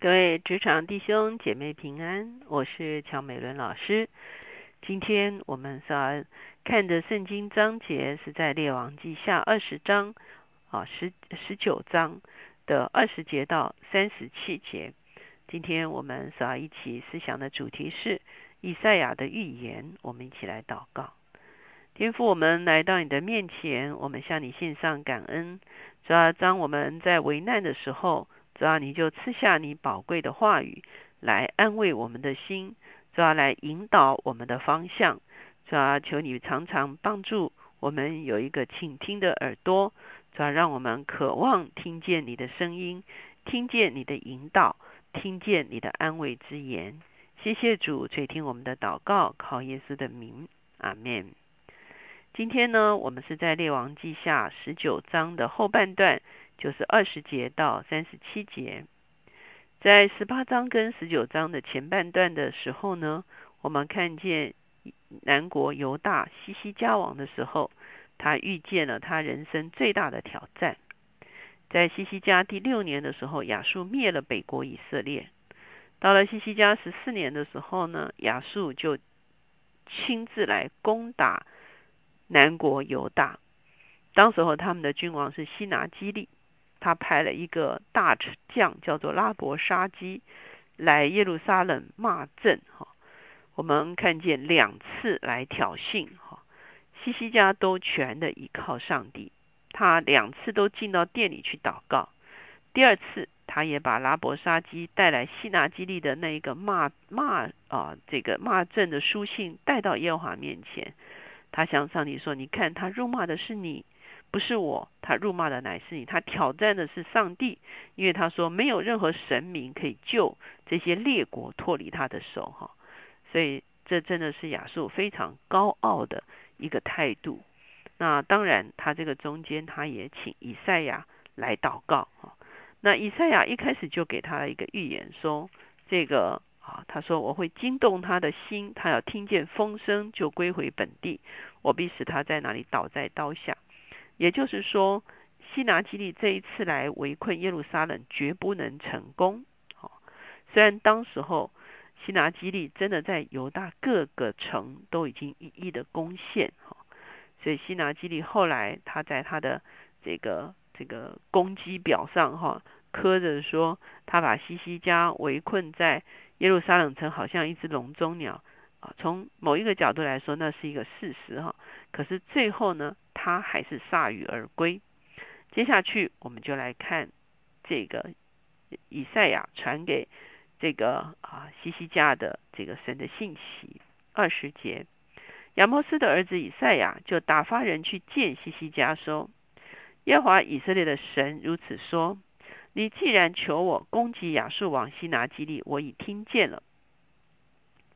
各位职场弟兄姐妹平安，我是乔美伦老师。今天我们所看的圣经章节是在列王记下二十章啊十十九章的二十节到三十七节。今天我们所要一起思想的主题是以赛亚的预言。我们一起来祷告，天父，我们来到你的面前，我们向你献上感恩。主要当我们在危难的时候。主要你就赐下你宝贵的话语来安慰我们的心，主要来引导我们的方向。主要求你常常帮助我们有一个倾听的耳朵，主要让我们渴望听见你的声音，听见你的引导，听见你的安慰之言。谢谢主垂听我们的祷告，靠耶稣的名，阿门。今天呢，我们是在列王记下十九章的后半段。就是二十节到三十七节，在十八章跟十九章的前半段的时候呢，我们看见南国犹大西西家王的时候，他遇见了他人生最大的挑战。在西西家第六年的时候，亚述灭了北国以色列。到了西西家十四年的时候呢，亚述就亲自来攻打南国犹大。当时候他们的君王是西拿基利。他派了一个大将，叫做拉伯沙基，来耶路撒冷骂阵。哈，我们看见两次来挑衅。哈，西西家都全的依靠上帝，他两次都进到店里去祷告。第二次，他也把拉伯沙基带来西拿基利的那一个骂骂啊，这个骂阵的书信带到耶和华面前。他向上帝说：“你看，他辱骂的是你。”不是我，他辱骂的乃是你。他挑战的是上帝，因为他说没有任何神明可以救这些列国脱离他的手，哈。所以这真的是亚述非常高傲的一个态度。那当然，他这个中间他也请以赛亚来祷告，哈。那以赛亚一开始就给他了一个预言，说这个啊，他说我会惊动他的心，他要听见风声就归回本地，我必使他在哪里倒在刀下。也就是说，西拿基利这一次来围困耶路撒冷，绝不能成功。好，虽然当时候西拿基利真的在犹大各个城都已经一一的攻陷，哈，所以西拿基利后来他在他的这个这个攻击表上，哈，刻着说他把西西家围困在耶路撒冷城，好像一只笼中鸟。啊，从某一个角度来说，那是一个事实，哈。可是最后呢？他还是铩羽而归。接下去，我们就来看这个以赛亚传给这个啊西西家的这个神的信息。二十节，亚摩斯的儿子以赛亚就打发人去见西西家，说：“耶和华以色列的神如此说：你既然求我攻击亚述王西拿基利，我已听见了。”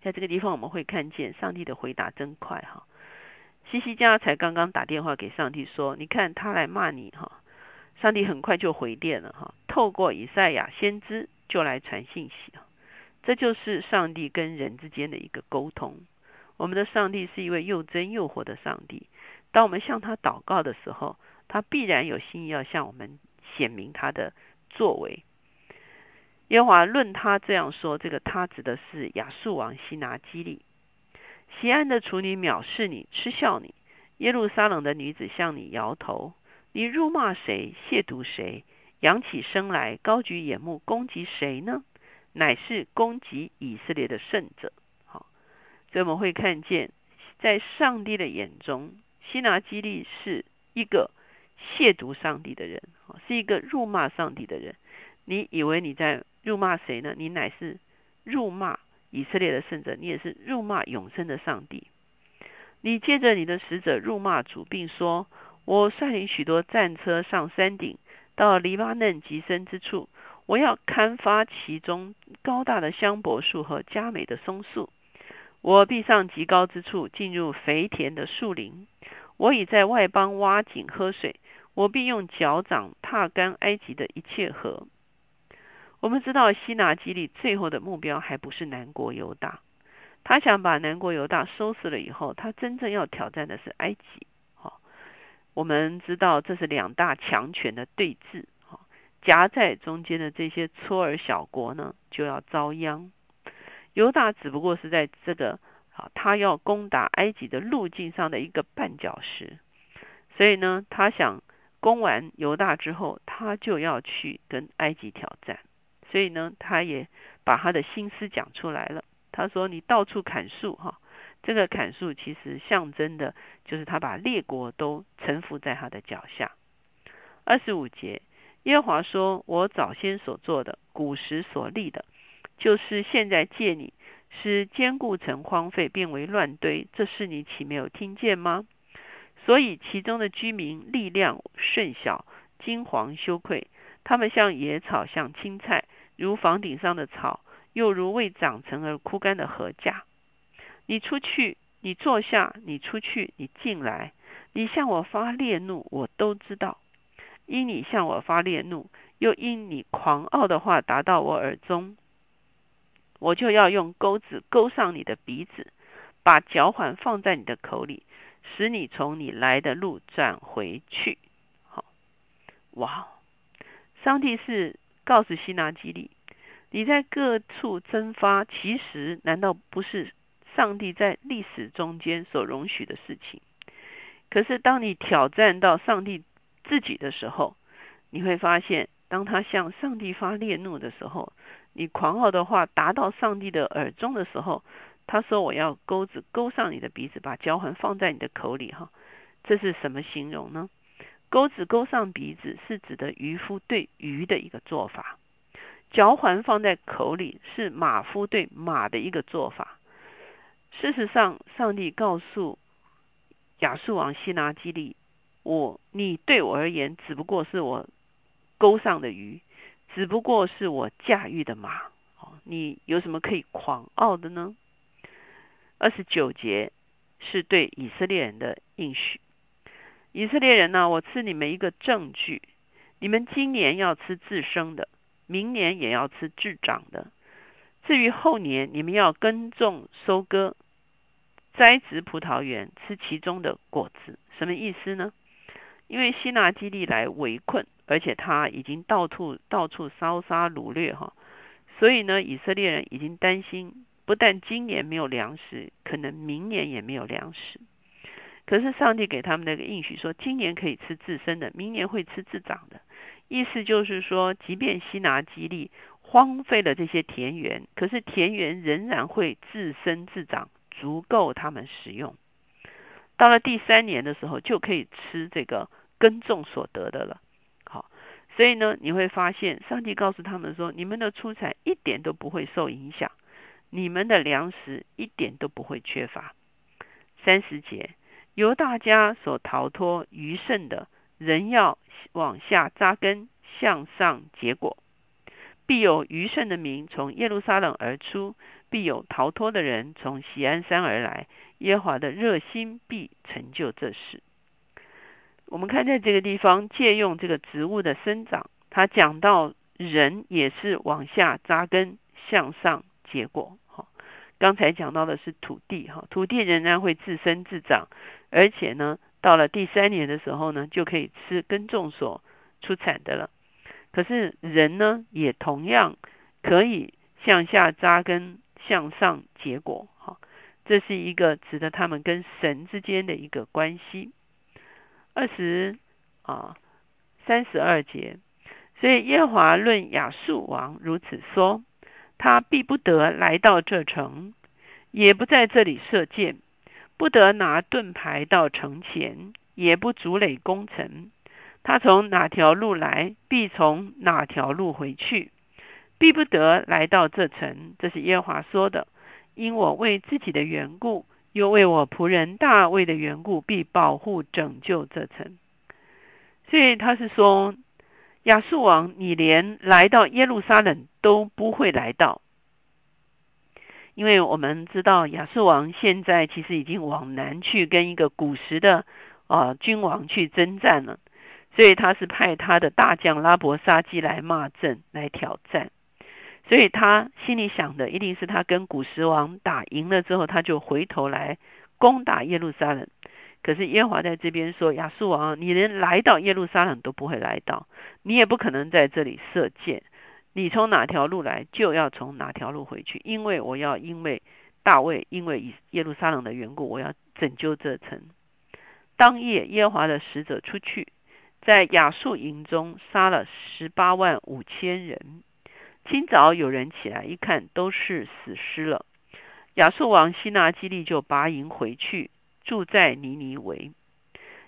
在这个地方，我们会看见上帝的回答真快，哈。西西家才刚刚打电话给上帝说：“你看他来骂你哈。”上帝很快就回电了哈，透过以赛亚先知就来传信息啊。这就是上帝跟人之间的一个沟通。我们的上帝是一位又真又活的上帝。当我们向他祷告的时候，他必然有心意要向我们显明他的作为。耶和华论他这样说，这个他指的是亚述王西拿基利。西安的处女藐视你，嗤笑你；耶路撒冷的女子向你摇头。你辱骂谁？亵渎谁？扬起声来，高举眼目，攻击谁呢？乃是攻击以色列的圣者。好，所以我们会看见，在上帝的眼中，西拿基利是一个亵渎上帝的人，是一个辱骂上帝的人。你以为你在辱骂谁呢？你乃是辱骂。以色列的圣者，你也是辱骂永生的上帝。你借着你的使者辱骂主，并说：“我率领许多战车上山顶，到黎巴嫩极深之处，我要砍伐其中高大的香柏树和佳美的松树。我必上极高之处，进入肥田的树林。我已在外邦挖井喝水，我必用脚掌踏干埃及的一切河。”我们知道西拿基里最后的目标还不是南国犹大，他想把南国犹大收拾了以后，他真正要挑战的是埃及。好，我们知道这是两大强权的对峙。好，夹在中间的这些搓尔小国呢，就要遭殃。犹大只不过是在这个啊，他要攻打埃及的路径上的一个绊脚石，所以呢，他想攻完犹大之后，他就要去跟埃及挑战。所以呢，他也把他的心思讲出来了。他说：“你到处砍树，哈，这个砍树其实象征的，就是他把列国都臣服在他的脚下。”二十五节，耶和华说：“我早先所做的，古时所立的，就是现在借你使坚固城荒废，变为乱堆，这事你岂没有听见吗？所以其中的居民力量甚小，惊惶羞愧，他们像野草，像青菜。”如房顶上的草，又如未长成而枯干的禾架。你出去，你坐下；你出去，你进来。你向我发烈怒，我都知道。因你向我发烈怒，又因你狂傲的话达到我耳中，我就要用钩子钩上你的鼻子，把脚环放在你的口里，使你从你来的路转回去。好，哇，上帝是。告诉希拿基利，你在各处蒸发，其实难道不是上帝在历史中间所容许的事情？可是当你挑战到上帝自己的时候，你会发现，当他向上帝发烈怒的时候，你狂傲的话达到上帝的耳中的时候，他说：“我要钩子钩上你的鼻子，把交环放在你的口里。”哈，这是什么形容呢？钩子钩上鼻子是指的渔夫对鱼的一个做法，嚼环放在口里是马夫对马的一个做法。事实上，上帝告诉亚述王希拿基利：“我，你对我而言只不过是我钩上的鱼，只不过是我驾驭的马。哦，你有什么可以狂傲的呢？”二十九节是对以色列人的应许。以色列人呢？我赐你们一个证据：你们今年要吃自生的，明年也要吃自长的。至于后年，你们要耕种、收割、栽植葡萄园，吃其中的果子。什么意思呢？因为希拿基利来围困，而且他已经到处到处烧杀掳掠哈，所以呢，以色列人已经担心，不但今年没有粮食，可能明年也没有粮食。可是上帝给他们那个应许说，今年可以吃自生的，明年会吃自长的。意思就是说，即便西拿基利荒废了这些田园，可是田园仍然会自生自长，足够他们使用。到了第三年的时候，就可以吃这个耕种所得的了。好，所以呢，你会发现，上帝告诉他们说，你们的出产一点都不会受影响，你们的粮食一点都不会缺乏。三十节。由大家所逃脱余剩的，人要往下扎根，向上结果。必有余剩的民从耶路撒冷而出，必有逃脱的人从喜安山而来。耶华的热心必成就这事。我们看在这个地方，借用这个植物的生长，他讲到人也是往下扎根，向上结果。刚才讲到的是土地，哈，土地仍然会自生自长，而且呢，到了第三年的时候呢，就可以吃耕种所出产的了。可是人呢，也同样可以向下扎根，向上结果，哈，这是一个指的他们跟神之间的一个关系。二十啊，三十二节，所以耶华论亚述王如此说。他必不得来到这城，也不在这里射箭，不得拿盾牌到城前，也不筑垒攻城。他从哪条路来，必从哪条路回去，必不得来到这城。这是耶和华说的。因我为自己的缘故，又为我仆人大卫的缘故，必保护拯救这城。所以他是说。亚述王，你连来到耶路撒冷都不会来到，因为我们知道亚述王现在其实已经往南去跟一个古时的啊君王去征战了，所以他是派他的大将拉伯沙基来骂阵来挑战，所以他心里想的一定是他跟古时王打赢了之后，他就回头来攻打耶路撒冷。可是耶和华在这边说：“亚述王，你连来到耶路撒冷都不会来到，你也不可能在这里射箭。你从哪条路来，就要从哪条路回去，因为我要因为大卫，因为耶路撒冷的缘故，我要拯救这城。”当夜，耶和华的使者出去，在亚述营中杀了十八万五千人。清早有人起来一看，都是死尸了。亚述王希拿基利就拔营回去。住在尼尼维，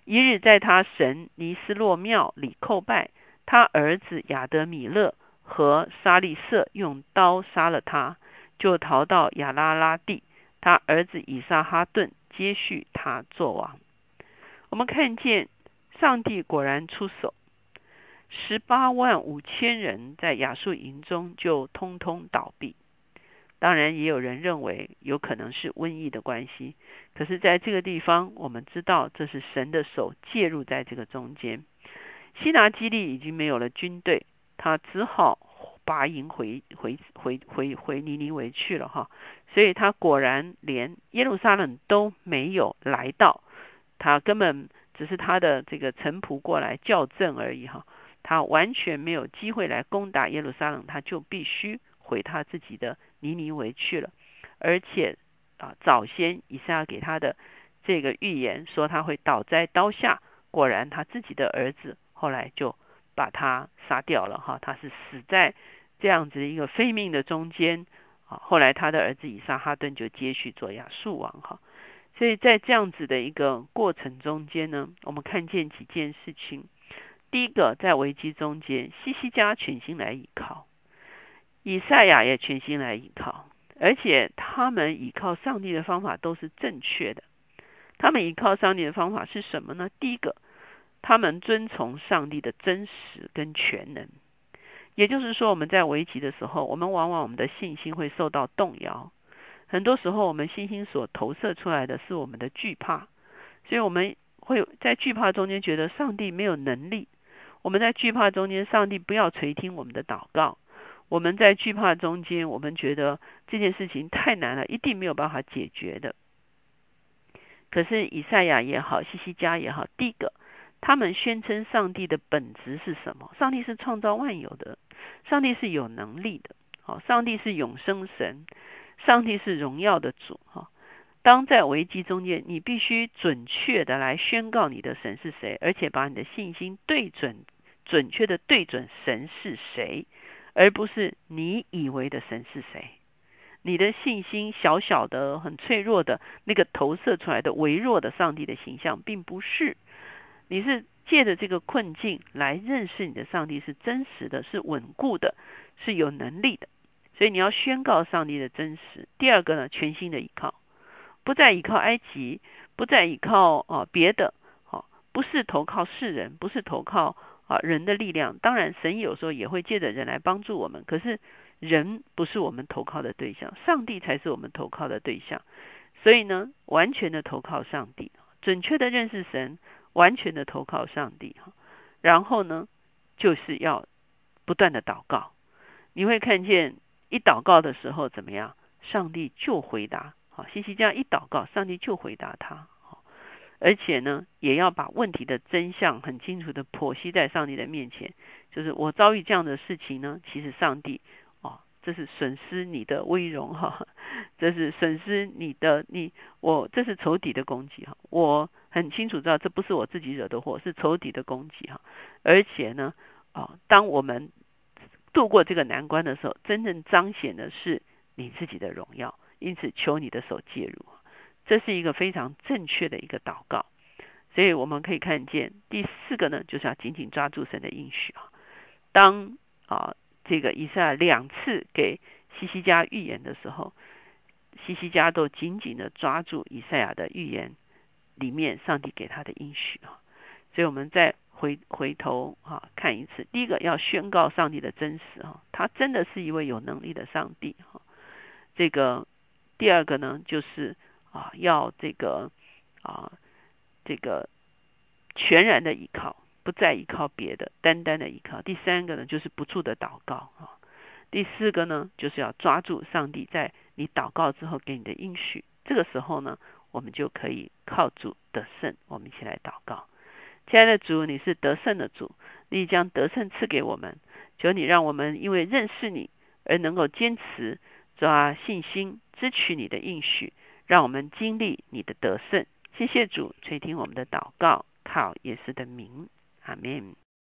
一日在他神尼斯洛庙里叩拜，他儿子亚德米勒和沙利瑟用刀杀了他，就逃到亚拉拉地。他儿子以撒哈顿接续他做王。我们看见上帝果然出手，十八万五千人在亚述营中就通通倒闭。当然，也有人认为有可能是瘟疫的关系。可是，在这个地方，我们知道这是神的手介入在这个中间。希拿基利已经没有了军队，他只好拔营回回回回回尼尼维去了哈。所以他果然连耶路撒冷都没有来到，他根本只是他的这个臣仆过来校正而已哈。他完全没有机会来攻打耶路撒冷，他就必须回他自己的。尼尼维去了，而且啊，早先以赛亚给他的这个预言说他会倒在刀下，果然他自己的儿子后来就把他杀掉了哈，他是死在这样子一个非命的中间啊。后来他的儿子以撒哈顿就接续做亚述王哈，所以在这样子的一个过程中间呢，我们看见几件事情。第一个，在危机中间，西西家全心来依靠。以赛亚也全心来依靠，而且他们依靠上帝的方法都是正确的。他们依靠上帝的方法是什么呢？第一个，他们遵从上帝的真实跟全能。也就是说，我们在危急的时候，我们往往我们的信心会受到动摇。很多时候，我们信心所投射出来的是我们的惧怕，所以我们会在惧怕中间觉得上帝没有能力。我们在惧怕中间，上帝不要垂听我们的祷告。我们在惧怕中间，我们觉得这件事情太难了，一定没有办法解决的。可是以赛亚也好，西西家也好，第一个，他们宣称上帝的本质是什么？上帝是创造万有的，上帝是有能力的，好，上帝是永生神，上帝是荣耀的主，哈。当在危机中间，你必须准确的来宣告你的神是谁，而且把你的信心对准，准确的对准神是谁。而不是你以为的神是谁？你的信心小小的、很脆弱的那个投射出来的微弱的上帝的形象，并不是。你是借着这个困境来认识你的上帝是真实的、是稳固的、是有能力的。所以你要宣告上帝的真实。第二个呢，全新的依靠，不再依靠埃及，不再依靠啊别的，好，不是投靠世人，不是投靠。啊，人的力量，当然神有时候也会借着人来帮助我们，可是人不是我们投靠的对象，上帝才是我们投靠的对象。所以呢，完全的投靠上帝，准确的认识神，完全的投靠上帝哈。然后呢，就是要不断的祷告。你会看见一祷告的时候怎么样，上帝就回答。好，西西这样一祷告，上帝就回答他。而且呢，也要把问题的真相很清楚的剖析在上帝的面前。就是我遭遇这样的事情呢，其实上帝哦，这是损失你的威荣哈，这是损失你的你我，这是仇敌的攻击哈。我很清楚知道这不是我自己惹的祸，是仇敌的攻击哈。而且呢，啊，当我们度过这个难关的时候，真正彰显的是你自己的荣耀。因此，求你的手介入。这是一个非常正确的一个祷告，所以我们可以看见第四个呢，就是要紧紧抓住神的应许啊。当啊这个以赛亚两次给西西家预言的时候，西西家都紧紧的抓住以赛亚的预言里面上帝给他的应许啊。所以我们再回回头啊看一次，第一个要宣告上帝的真实啊，他真的是一位有能力的上帝哈。这个第二个呢就是。啊要这个啊这个全然的依靠不再依靠别的单单的依靠。第三个呢就是不住的祷告啊。第四个呢就是要抓住上帝在你祷告之后给你的应许。这个时候呢我们就可以靠主得胜我们一起来祷告。亲爱的主你是得胜的主你将得胜赐给我们。求你让我们因为认识你而能够坚持抓信心支取你的应许让我们经历你的得胜，谢谢主垂听我们的祷告，靠耶稣的名，阿门。